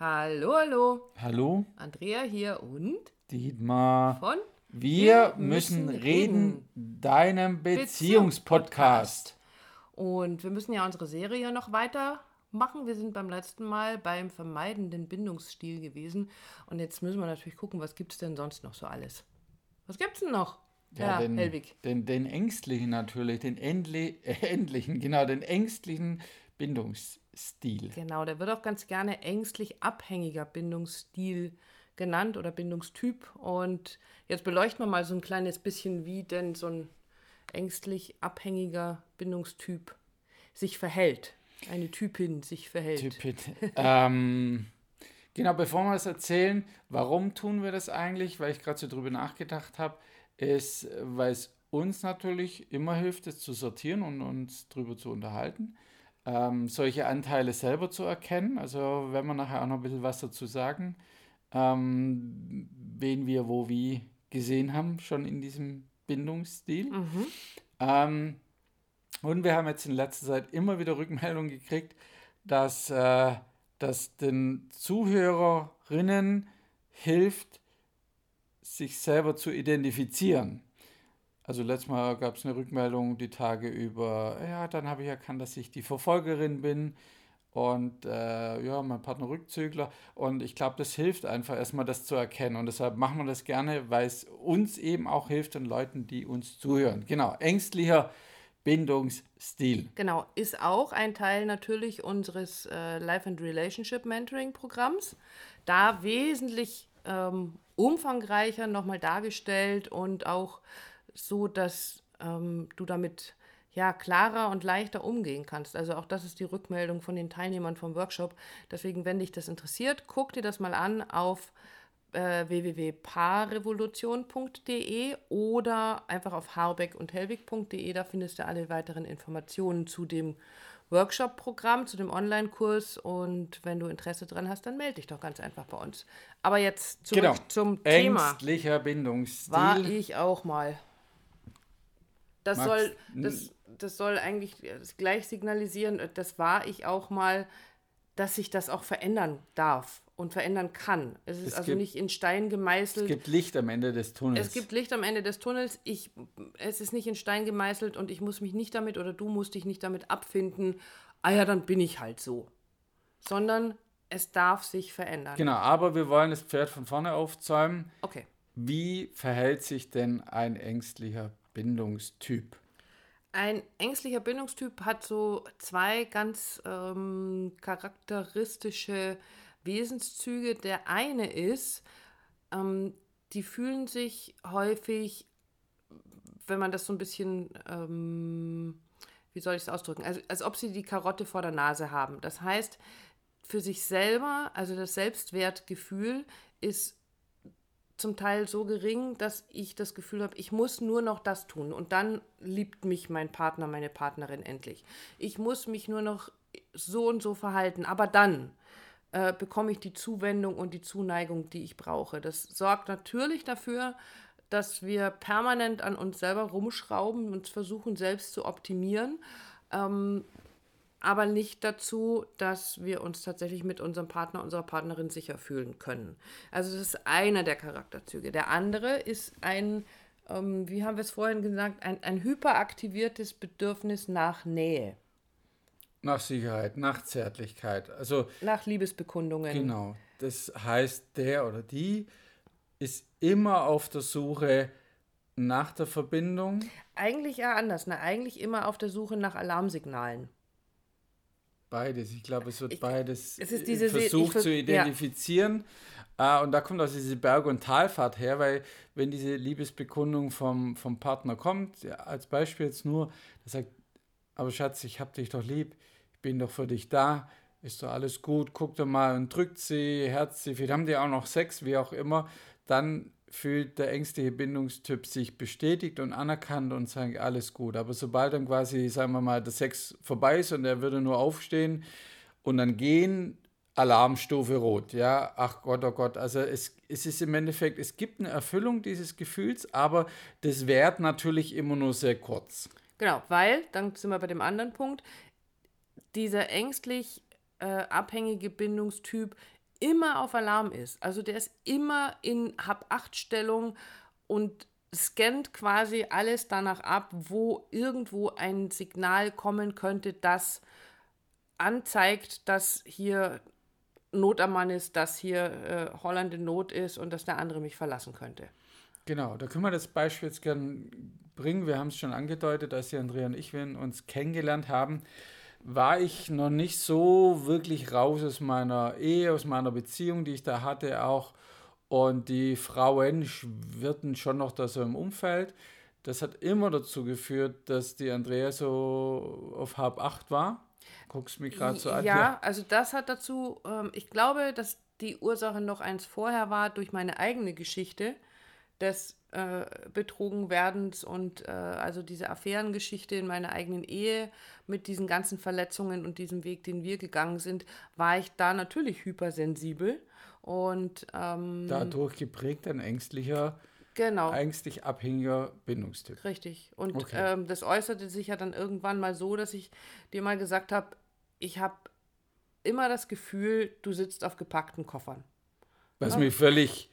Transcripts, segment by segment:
Hallo, hallo. Hallo, Andrea hier und Dietmar. von Wir müssen reden, deinem Beziehungspodcast. Und wir müssen ja unsere Serie noch weitermachen. Wir sind beim letzten Mal beim vermeidenden Bindungsstil gewesen. Und jetzt müssen wir natürlich gucken, was gibt es denn sonst noch so alles? Was gibt's denn noch? Ja, den, Helwig. Den, den ängstlichen natürlich, den endli äh, endlichen, genau, den ängstlichen Bindungsstil. Genau, der wird auch ganz gerne ängstlich abhängiger Bindungsstil genannt oder Bindungstyp. Und jetzt beleuchten wir mal so ein kleines bisschen, wie denn so ein ängstlich abhängiger Bindungstyp sich verhält. Eine Typin sich verhält. Typit. ähm, genau, bevor wir das erzählen, warum tun wir das eigentlich, weil ich gerade so drüber nachgedacht habe, ist, weil es uns natürlich immer hilft, es zu sortieren und uns drüber zu unterhalten. Ähm, solche Anteile selber zu erkennen. Also wenn wir nachher auch noch ein bisschen was dazu sagen, ähm, wen wir wo wie gesehen haben, schon in diesem Bindungsstil. Ähm, und wir haben jetzt in letzter Zeit immer wieder Rückmeldungen gekriegt, dass äh, das den Zuhörerinnen hilft, sich selber zu identifizieren. Also letztes Mal gab es eine Rückmeldung die Tage über, ja, dann habe ich erkannt, dass ich die Verfolgerin bin und äh, ja, mein Partner Rückzügler. Und ich glaube, das hilft einfach erstmal, das zu erkennen. Und deshalb machen wir das gerne, weil es uns eben auch hilft und Leuten, die uns zuhören. Genau, ängstlicher Bindungsstil. Genau, ist auch ein Teil natürlich unseres äh, Life and Relationship Mentoring Programms. Da wesentlich ähm, umfangreicher nochmal dargestellt und auch so, dass ähm, du damit ja klarer und leichter umgehen kannst. Also auch das ist die Rückmeldung von den Teilnehmern vom Workshop. Deswegen, wenn dich das interessiert, guck dir das mal an auf äh, www.paarrevolution.de oder einfach auf harbeck und helwig.de. Da findest du alle weiteren Informationen zu dem Workshop-Programm, zu dem Online-Kurs. Und wenn du Interesse dran hast, dann melde dich doch ganz einfach bei uns. Aber jetzt zurück Genau, zum Thema. ängstlicher Bindungsstil. War ich auch mal. Das Max, soll, das, das soll eigentlich gleich signalisieren, das war ich auch mal, dass sich das auch verändern darf und verändern kann. Es ist Es also gibt- nicht in Stein gemeißelt. es gibt Licht am Ende des Tunnels. Es gibt Licht am Ende des Tunnels. Ich, es ist nicht in Stein gemeißelt und ich muss mich nicht damit oder du musst dich nicht damit abfinden. Ah ja, dann bin ich halt so. Sondern es darf sich verändern. Genau, aber wir wollen das Pferd von vorne aufzäumen. Okay. Wie verhält sich denn ein ängstlicher Bindungstyp? Ein ängstlicher Bindungstyp hat so zwei ganz ähm, charakteristische Wesenszüge. Der eine ist, ähm, die fühlen sich häufig, wenn man das so ein bisschen, ähm, wie soll ich es ausdrücken, also, als ob sie die Karotte vor der Nase haben. Das heißt, für sich selber, also das Selbstwertgefühl ist zum Teil so gering, dass ich das Gefühl habe, ich muss nur noch das tun und dann liebt mich mein Partner, meine Partnerin endlich. Ich muss mich nur noch so und so verhalten, aber dann äh, bekomme ich die Zuwendung und die Zuneigung, die ich brauche. Das sorgt natürlich dafür, dass wir permanent an uns selber rumschrauben und versuchen selbst zu optimieren aber nicht dazu, dass wir uns tatsächlich mit unserem Partner, unserer Partnerin sicher fühlen können. Also das ist einer der Charakterzüge. Der andere ist ein, ähm, wie haben wir es vorhin gesagt, ein, ein hyperaktiviertes Bedürfnis nach Nähe, Nach Sicherheit, nach Zärtlichkeit. Also nach Liebesbekundungen. genau, das heißt, der oder die ist immer auf der Suche nach der Verbindung. Eigentlich eher anders, ne? eigentlich immer auf der Suche nach Alarmsignalen. Beides. Ich glaube, es wird Ich- beides es ist diese versucht ver- zu ja. identifizieren. Ah, und da kommt auch diese Berg- und Talfahrt her, weil wenn diese Liebesbekundung vom, vom Partner kommt, ja, als Beispiel jetzt nur, der sagt, aber Schatz, ich hab dich doch lieb, ich bin doch für dich da, ist doch alles gut, guck doch mal und drückt sie, herzt sie, vielleicht haben die auch noch Sex, wie auch immer, dann fühlt der ängstliche Bindungstyp sich bestätigt und anerkannt und sagt, alles gut. Aber sobald dann quasi, sagen wir mal, der Sex vorbei ist und er würde nur aufstehen und dann gehen, Alarmstufe rot, ja, ach Gott, oh Gott, also es, es ist im Endeffekt, es gibt eine Erfüllung dieses Gefühls, aber das währt natürlich immer nur sehr kurz. Genau, weil, dann sind wir bei dem anderen Punkt, dieser ängstlich äh, abhängige Bindungstyp immer auf Alarm ist. Also der ist immer in Hab-Acht-Stellung und scannt quasi alles danach ab, wo irgendwo ein Signal kommen könnte, das anzeigt, dass hier Not am Mann ist, dass hier äh, Holland in Not ist und dass der andere mich verlassen könnte. Genau, da können wir das Beispiel jetzt gern bringen. Wir haben es schon angedeutet, als die Andrea und ich uns kennengelernt haben, war ich noch nicht so wirklich raus aus meiner Ehe, aus meiner Beziehung, die ich da hatte auch. Und die Frauen schwirrten schon noch da so im Umfeld. Das hat immer dazu geführt, dass die Andrea so auf halb acht war. Guckst mich gerade so an. Ja, also das hat dazu, ähm, ich glaube, dass die Ursache noch eins vorher war durch meine eigene Geschichte des äh, Betrogenwerdens und äh, also diese Affärengeschichte in meiner eigenen Ehe mit diesen ganzen Verletzungen und diesem Weg, den wir gegangen sind, war ich da natürlich hypersensibel und ähm, dadurch geprägt ein ängstlicher, genau. ängstlich abhängiger Bindungstyp. Richtig. Und okay. ähm, das äußerte sich ja dann irgendwann mal so, dass ich dir mal gesagt habe, ich habe immer das Gefühl, du sitzt auf gepackten Koffern. Was ja? mich völlig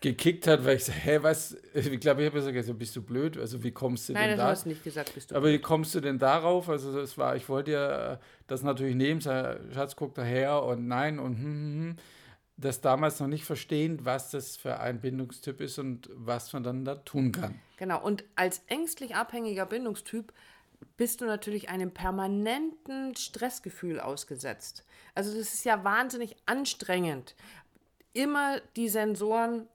gekickt hat, weil ich so, hä, was? Ich glaube, ich habe gesagt, bist du blöd? Also wie kommst du Nein, denn da? Nein, das hast du nicht gesagt, bist du Aber blöd. wie kommst du denn darauf? Also das war, ich wollte ja das natürlich nehmen, Schatz, guck daher und nein und hm, hm, hm. Das damals noch nicht verstehen, was das für ein Bindungstyp ist und was man dann da tun kann. Genau, und als ängstlich abhängiger Bindungstyp bist du natürlich einem permanenten Stressgefühl ausgesetzt. Also das ist ja wahnsinnig anstrengend, immer die Sensoren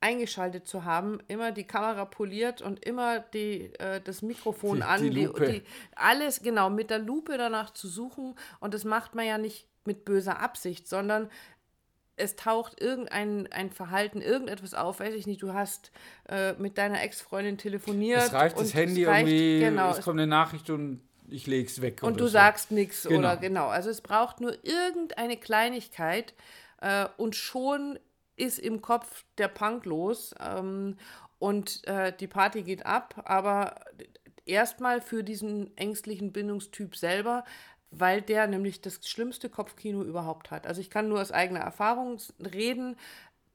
eingeschaltet zu haben, immer die Kamera poliert und immer die, äh, das Mikrofon die, an, die Lupe. Die, alles genau mit der Lupe danach zu suchen. Und das macht man ja nicht mit böser Absicht, sondern es taucht irgendein ein Verhalten, irgendetwas auf, weiß ich nicht, du hast äh, mit deiner Ex-Freundin telefoniert. Es reicht das Handy es reicht, irgendwie, genau, es kommt eine Nachricht und ich lege es weg. Und du so. sagst nichts genau. oder genau. Also es braucht nur irgendeine Kleinigkeit äh, und schon ist im Kopf der Punk los ähm, und äh, die Party geht ab, aber erstmal für diesen ängstlichen Bindungstyp selber, weil der nämlich das schlimmste Kopfkino überhaupt hat. Also ich kann nur aus eigener Erfahrung reden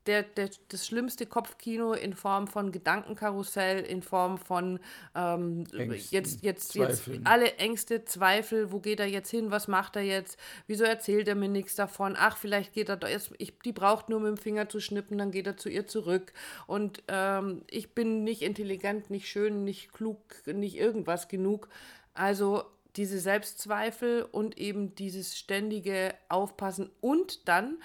der, der, das schlimmste Kopfkino in Form von Gedankenkarussell, in Form von ähm, Ängsten, jetzt, jetzt, jetzt alle Ängste, Zweifel, wo geht er jetzt hin, was macht er jetzt, wieso erzählt er mir nichts davon, ach, vielleicht geht er da jetzt, ich, die braucht nur mit dem Finger zu schnippen, dann geht er zu ihr zurück und ähm, ich bin nicht intelligent, nicht schön, nicht klug, nicht irgendwas genug. Also diese Selbstzweifel und eben dieses ständige Aufpassen und dann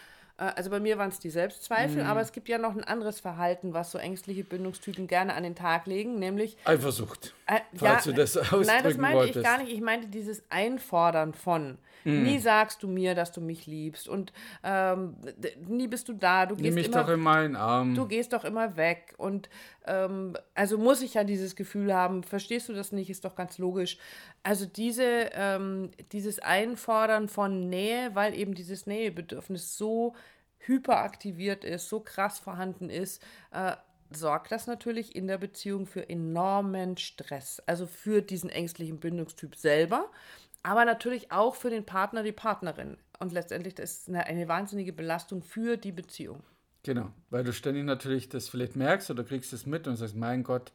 also bei mir waren es die Selbstzweifel, mhm. aber es gibt ja noch ein anderes Verhalten, was so ängstliche Bindungstypen gerne an den Tag legen, nämlich Eifersucht. Äh, falls ja, du das ausdrücken Nein, das meinte wolltest. ich gar nicht. Ich meinte dieses Einfordern von. Mhm. Nie sagst du mir, dass du mich liebst und ähm, nie bist du da. Du Nimm mich immer, doch in meinen Arm. Du gehst doch immer weg und ähm, also muss ich ja dieses Gefühl haben. Verstehst du das nicht? Ist doch ganz logisch. Also diese, ähm, dieses Einfordern von Nähe, weil eben dieses Nähebedürfnis so hyperaktiviert ist, so krass vorhanden ist, äh, sorgt das natürlich in der Beziehung für enormen Stress. Also für diesen ängstlichen Bindungstyp selber, aber natürlich auch für den Partner, die Partnerin. Und letztendlich ist es eine, eine wahnsinnige Belastung für die Beziehung. Genau, weil du ständig natürlich das vielleicht merkst oder kriegst es mit und sagst, mein Gott,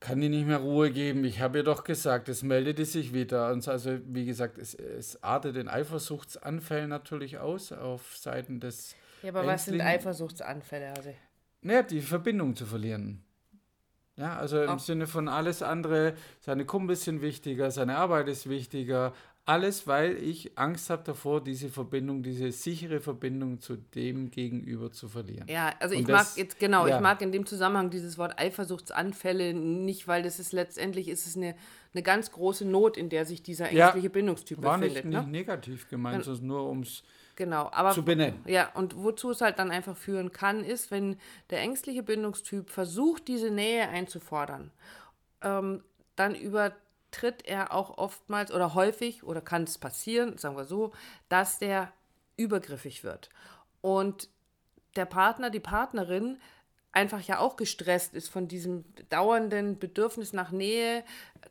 kann die nicht mehr Ruhe geben. Ich habe ihr doch gesagt, es meldet sich wieder. Und also, wie gesagt, es, es artet in Eifersuchtsanfällen natürlich aus auf Seiten des. Ja, aber was sind Eifersuchtsanfälle? Also? Naja, die Verbindung zu verlieren. Ja, also im oh. Sinne von alles andere, seine Kumpels sind wichtiger, seine Arbeit ist wichtiger, alles, weil ich Angst habe davor, diese Verbindung, diese sichere Verbindung zu dem Gegenüber zu verlieren. Ja, also Und ich das, mag jetzt, genau, ja. ich mag in dem Zusammenhang dieses Wort Eifersuchtsanfälle nicht, weil das ist letztendlich ist es eine, eine ganz große Not, in der sich dieser ängstliche ja, Bindungstyp war befindet. War nicht, ne? nicht negativ gemeint, sondern nur ums Genau, aber zu benennen. Ja, und wozu es halt dann einfach führen kann, ist, wenn der ängstliche Bindungstyp versucht, diese Nähe einzufordern, ähm, dann übertritt er auch oftmals oder häufig oder kann es passieren, sagen wir so, dass der übergriffig wird. Und der Partner, die Partnerin einfach ja auch gestresst ist von diesem dauernden Bedürfnis nach Nähe,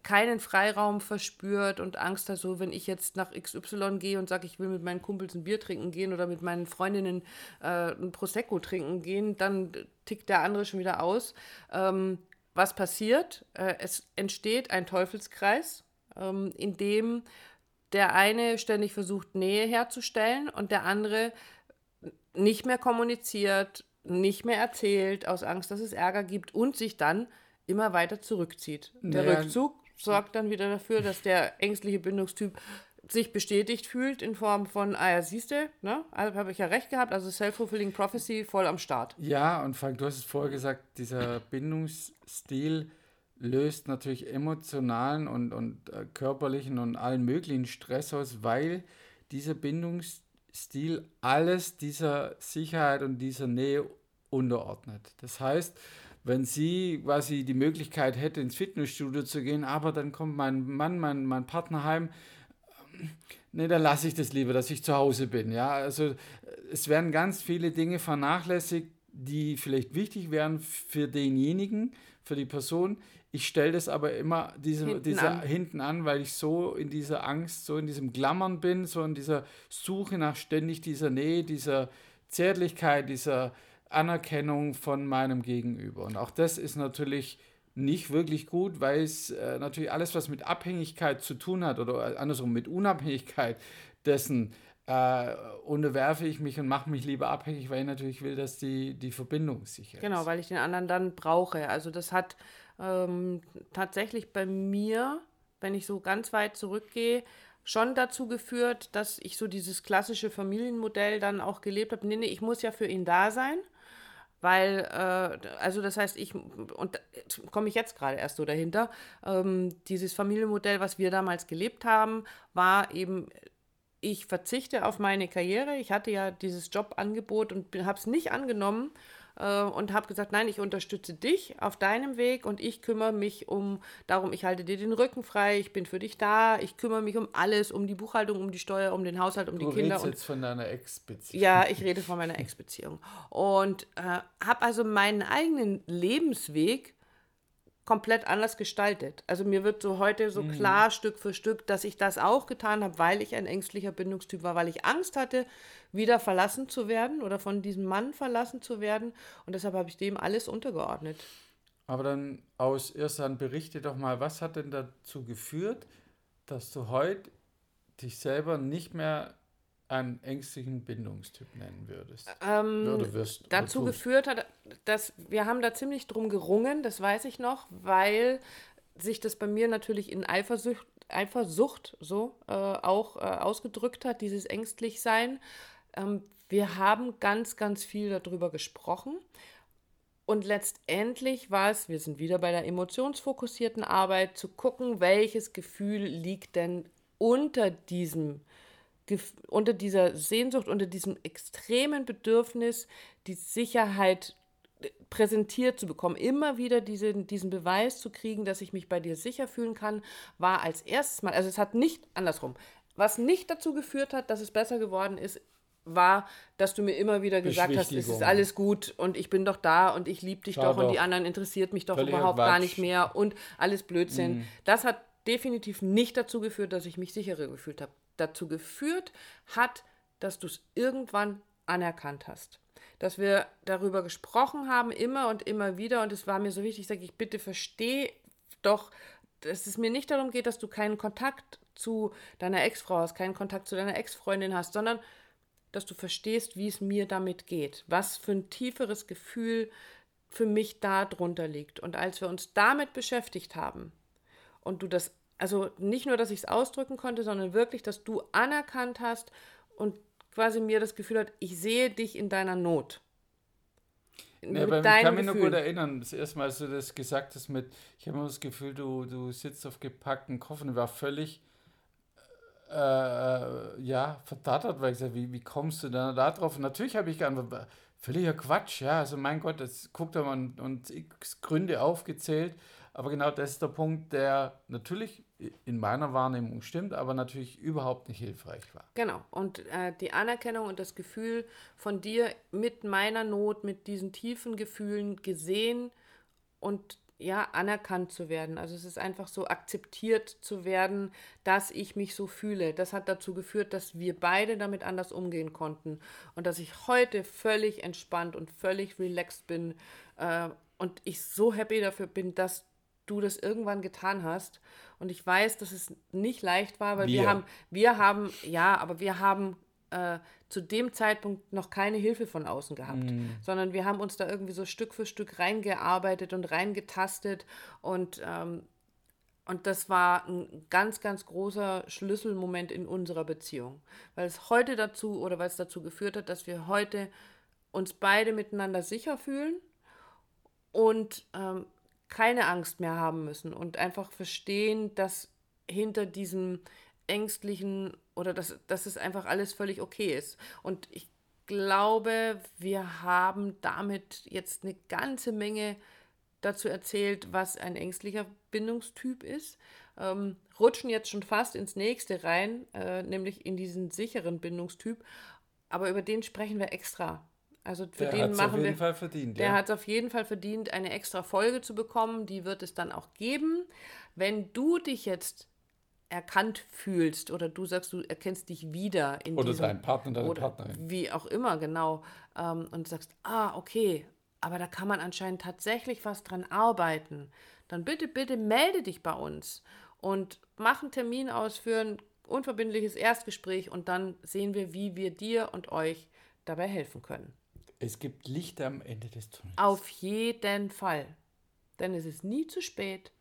keinen Freiraum verspürt und Angst hat, so wenn ich jetzt nach XY gehe und sage, ich will mit meinen Kumpels ein Bier trinken gehen oder mit meinen Freundinnen äh, ein Prosecco trinken gehen, dann tickt der andere schon wieder aus. Ähm, was passiert? Äh, es entsteht ein Teufelskreis, ähm, in dem der eine ständig versucht, Nähe herzustellen und der andere nicht mehr kommuniziert, nicht mehr erzählt, aus Angst, dass es Ärger gibt und sich dann immer weiter zurückzieht. Der naja. Rückzug sorgt dann wieder dafür, dass der ängstliche Bindungstyp sich bestätigt fühlt in Form von, ah ja, siehst du, ne? Also habe ich ja recht gehabt, also Self-Fulfilling Prophecy voll am Start. Ja, und Frank, du hast es vorher gesagt, dieser Bindungsstil löst natürlich emotionalen und, und äh, körperlichen und allen möglichen Stress aus, weil dieser Bindungsstil alles dieser Sicherheit und dieser Nähe unterordnet. Das heißt, wenn sie quasi die Möglichkeit hätte, ins Fitnessstudio zu gehen, aber dann kommt mein Mann, mein, mein Partner heim, nee, dann lasse ich das lieber, dass ich zu Hause bin. Ja, also es werden ganz viele Dinge vernachlässigt, die vielleicht wichtig wären für denjenigen, für die Person. Ich stelle das aber immer diese, hinten, diese, an. hinten an, weil ich so in dieser Angst, so in diesem Glammern bin, so in dieser Suche nach ständig dieser Nähe, dieser Zärtlichkeit, dieser Anerkennung von meinem Gegenüber. Und auch das ist natürlich nicht wirklich gut, weil es äh, natürlich alles, was mit Abhängigkeit zu tun hat oder andersrum mit Unabhängigkeit dessen, äh, unterwerfe ich mich und mache mich lieber abhängig, weil ich natürlich will, dass die, die Verbindung sicher genau, ist. Genau, weil ich den anderen dann brauche. Also das hat ähm, tatsächlich bei mir, wenn ich so ganz weit zurückgehe, schon dazu geführt, dass ich so dieses klassische Familienmodell dann auch gelebt habe. Nee, nee, ich muss ja für ihn da sein weil, äh, also das heißt, ich, und komme ich jetzt gerade erst so dahinter, ähm, dieses Familienmodell, was wir damals gelebt haben, war eben, ich verzichte auf meine Karriere. Ich hatte ja dieses Jobangebot und habe es nicht angenommen äh, und habe gesagt, nein, ich unterstütze dich auf deinem Weg und ich kümmere mich um, darum, ich halte dir den Rücken frei, ich bin für dich da, ich kümmere mich um alles, um die Buchhaltung, um die Steuer, um den Haushalt, um du die Kinder. Du redest jetzt von deiner Ex-Beziehung. Ja, ich rede von meiner Ex-Beziehung. Und äh, habe also meinen eigenen Lebensweg komplett anders gestaltet. Also mir wird so heute so mhm. klar Stück für Stück, dass ich das auch getan habe, weil ich ein ängstlicher Bindungstyp war, weil ich Angst hatte, wieder verlassen zu werden oder von diesem Mann verlassen zu werden. Und deshalb habe ich dem alles untergeordnet. Aber dann aus Hand berichte doch mal, was hat denn dazu geführt, dass du heute dich selber nicht mehr einen ängstlichen Bindungstyp nennen würdest? Ähm, Würde wirst, dazu geführt hat, dass wir haben da ziemlich drum gerungen, das weiß ich noch, weil sich das bei mir natürlich in Eifersucht, Eifersucht so äh, auch äh, ausgedrückt hat, dieses Ängstlichsein. Ähm, wir haben ganz, ganz viel darüber gesprochen. Und letztendlich war es, wir sind wieder bei der emotionsfokussierten Arbeit, zu gucken, welches Gefühl liegt denn unter diesem unter dieser Sehnsucht, unter diesem extremen Bedürfnis, die Sicherheit präsentiert zu bekommen, immer wieder diese, diesen Beweis zu kriegen, dass ich mich bei dir sicher fühlen kann, war als erstes Mal, also es hat nicht andersrum, was nicht dazu geführt hat, dass es besser geworden ist, war, dass du mir immer wieder gesagt hast, es ist alles gut und ich bin doch da und ich liebe dich Schau doch, doch und die anderen interessiert mich doch überhaupt Quatsch. gar nicht mehr und alles Blödsinn. Mhm. Das hat definitiv nicht dazu geführt, dass ich mich sicherer gefühlt habe dazu geführt hat, dass du es irgendwann anerkannt hast. Dass wir darüber gesprochen haben, immer und immer wieder, und es war mir so wichtig, sage ich, bitte verstehe doch, dass es mir nicht darum geht, dass du keinen Kontakt zu deiner Ex-Frau hast, keinen Kontakt zu deiner Ex-Freundin hast, sondern dass du verstehst, wie es mir damit geht, was für ein tieferes Gefühl für mich da drunter liegt. Und als wir uns damit beschäftigt haben und du das also nicht nur, dass ich es ausdrücken konnte, sondern wirklich, dass du anerkannt hast und quasi mir das Gefühl hat, ich sehe dich in deiner Not. Ja, ich kann mich noch gut erinnern, das erste Mal, als du das gesagt hast mit, ich habe immer das Gefühl, du, du sitzt auf gepackten Koffern, war völlig äh, äh, ja, verdattert, weil ich gesagt wie, wie kommst du da, da drauf? Und natürlich habe ich geantwortet, völliger Quatsch, ja, also mein Gott, jetzt guckt er mal und, und x Gründe aufgezählt, aber genau das ist der Punkt, der natürlich in meiner Wahrnehmung stimmt, aber natürlich überhaupt nicht hilfreich war. Genau. Und äh, die Anerkennung und das Gefühl von dir mit meiner Not, mit diesen tiefen Gefühlen gesehen und ja, anerkannt zu werden. Also es ist einfach so akzeptiert zu werden, dass ich mich so fühle. Das hat dazu geführt, dass wir beide damit anders umgehen konnten und dass ich heute völlig entspannt und völlig relaxed bin äh, und ich so happy dafür bin, dass du das irgendwann getan hast. Und ich weiß, dass es nicht leicht war, weil wir, wir. haben, wir haben, ja, aber wir haben äh, zu dem Zeitpunkt noch keine Hilfe von außen gehabt, mm. sondern wir haben uns da irgendwie so Stück für Stück reingearbeitet und reingetastet. Und ähm, und das war ein ganz, ganz großer Schlüsselmoment in unserer Beziehung, weil es heute dazu oder weil es dazu geführt hat, dass wir heute uns beide miteinander sicher fühlen und ähm, keine Angst mehr haben müssen und einfach verstehen, dass hinter diesem ängstlichen oder dass, dass es einfach alles völlig okay ist. Und ich glaube, wir haben damit jetzt eine ganze Menge dazu erzählt, was ein ängstlicher Bindungstyp ist. Ähm, rutschen jetzt schon fast ins nächste rein, äh, nämlich in diesen sicheren Bindungstyp. Aber über den sprechen wir extra. Also für der den machen auf jeden wir, Fall verdient. Der ja. hat es auf jeden Fall verdient, eine extra Folge zu bekommen. Die wird es dann auch geben. Wenn du dich jetzt erkannt fühlst oder du sagst, du erkennst dich wieder in oder diesem, dein Partner, deine oder Partnerin. Wie auch immer, genau. Ähm, und sagst, ah, okay, aber da kann man anscheinend tatsächlich was dran arbeiten. Dann bitte, bitte melde dich bei uns und mach einen Termin aus für ein unverbindliches Erstgespräch und dann sehen wir, wie wir dir und euch dabei helfen können. Es gibt Licht am Ende des Tunnels. Auf jeden Fall. Denn es ist nie zu spät,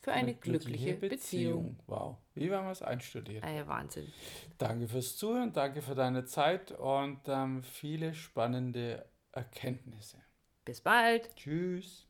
für eine, glückliche, glückliche Beziehung. Beziehung. Wow, wie wir es einstudiert? Ey, Wahnsinn. Danke fürs Zuhören, danke für deine Zeit und ähm, viele spannende Erkenntnisse. Bis bald. Tschüss.